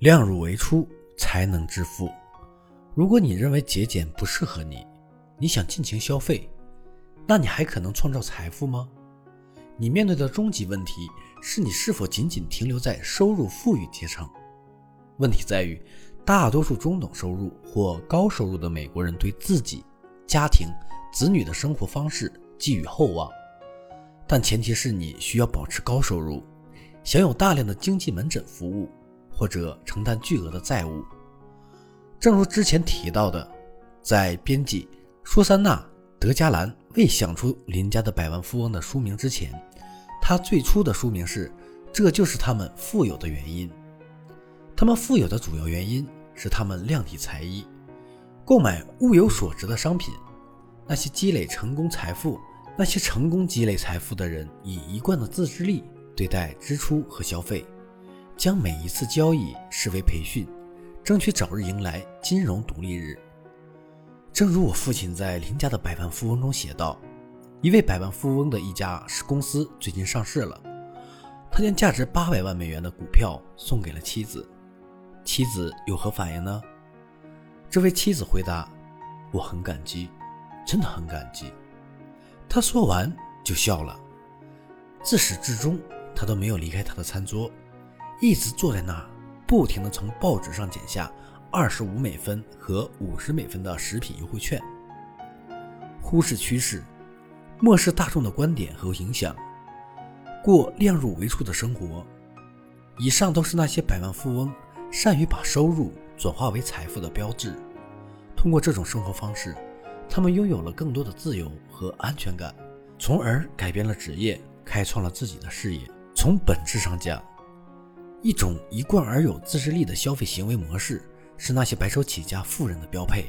量入为出才能致富。如果你认为节俭不适合你，你想尽情消费，那你还可能创造财富吗？你面对的终极问题是你是否仅仅停留在收入富裕阶层？问题在于，大多数中等收入或高收入的美国人对自己、家庭、子女的生活方式寄予厚望，但前提是你需要保持高收入，享有大量的经济门诊服务，或者承担巨额的债务。正如之前提到的，在编辑舒珊娜·德加兰未想出林家的百万富翁的书名之前，他最初的书名是《这就是他们富有的原因》。他们富有的主要原因是他们量体裁衣，购买物有所值的商品。那些积累成功财富、那些成功积累财富的人，以一贯的自制力对待支出和消费，将每一次交易视为培训。争取早日迎来金融独立日。正如我父亲在《邻家的百万富翁》中写道：“一位百万富翁的一家是公司最近上市了，他将价值八百万美元的股票送给了妻子。妻子有何反应呢？这位妻子回答：‘我很感激，真的很感激。’他说完就笑了。自始至终，他都没有离开他的餐桌，一直坐在那儿。”不停地从报纸上剪下二十五美分和五十美分的食品优惠券，忽视趋势，漠视大众的观点和影响，过量入为出的生活。以上都是那些百万富翁善于把收入转化为财富的标志。通过这种生活方式，他们拥有了更多的自由和安全感，从而改变了职业，开创了自己的事业。从本质上讲，一种一贯而有自制力的消费行为模式，是那些白手起家富人的标配。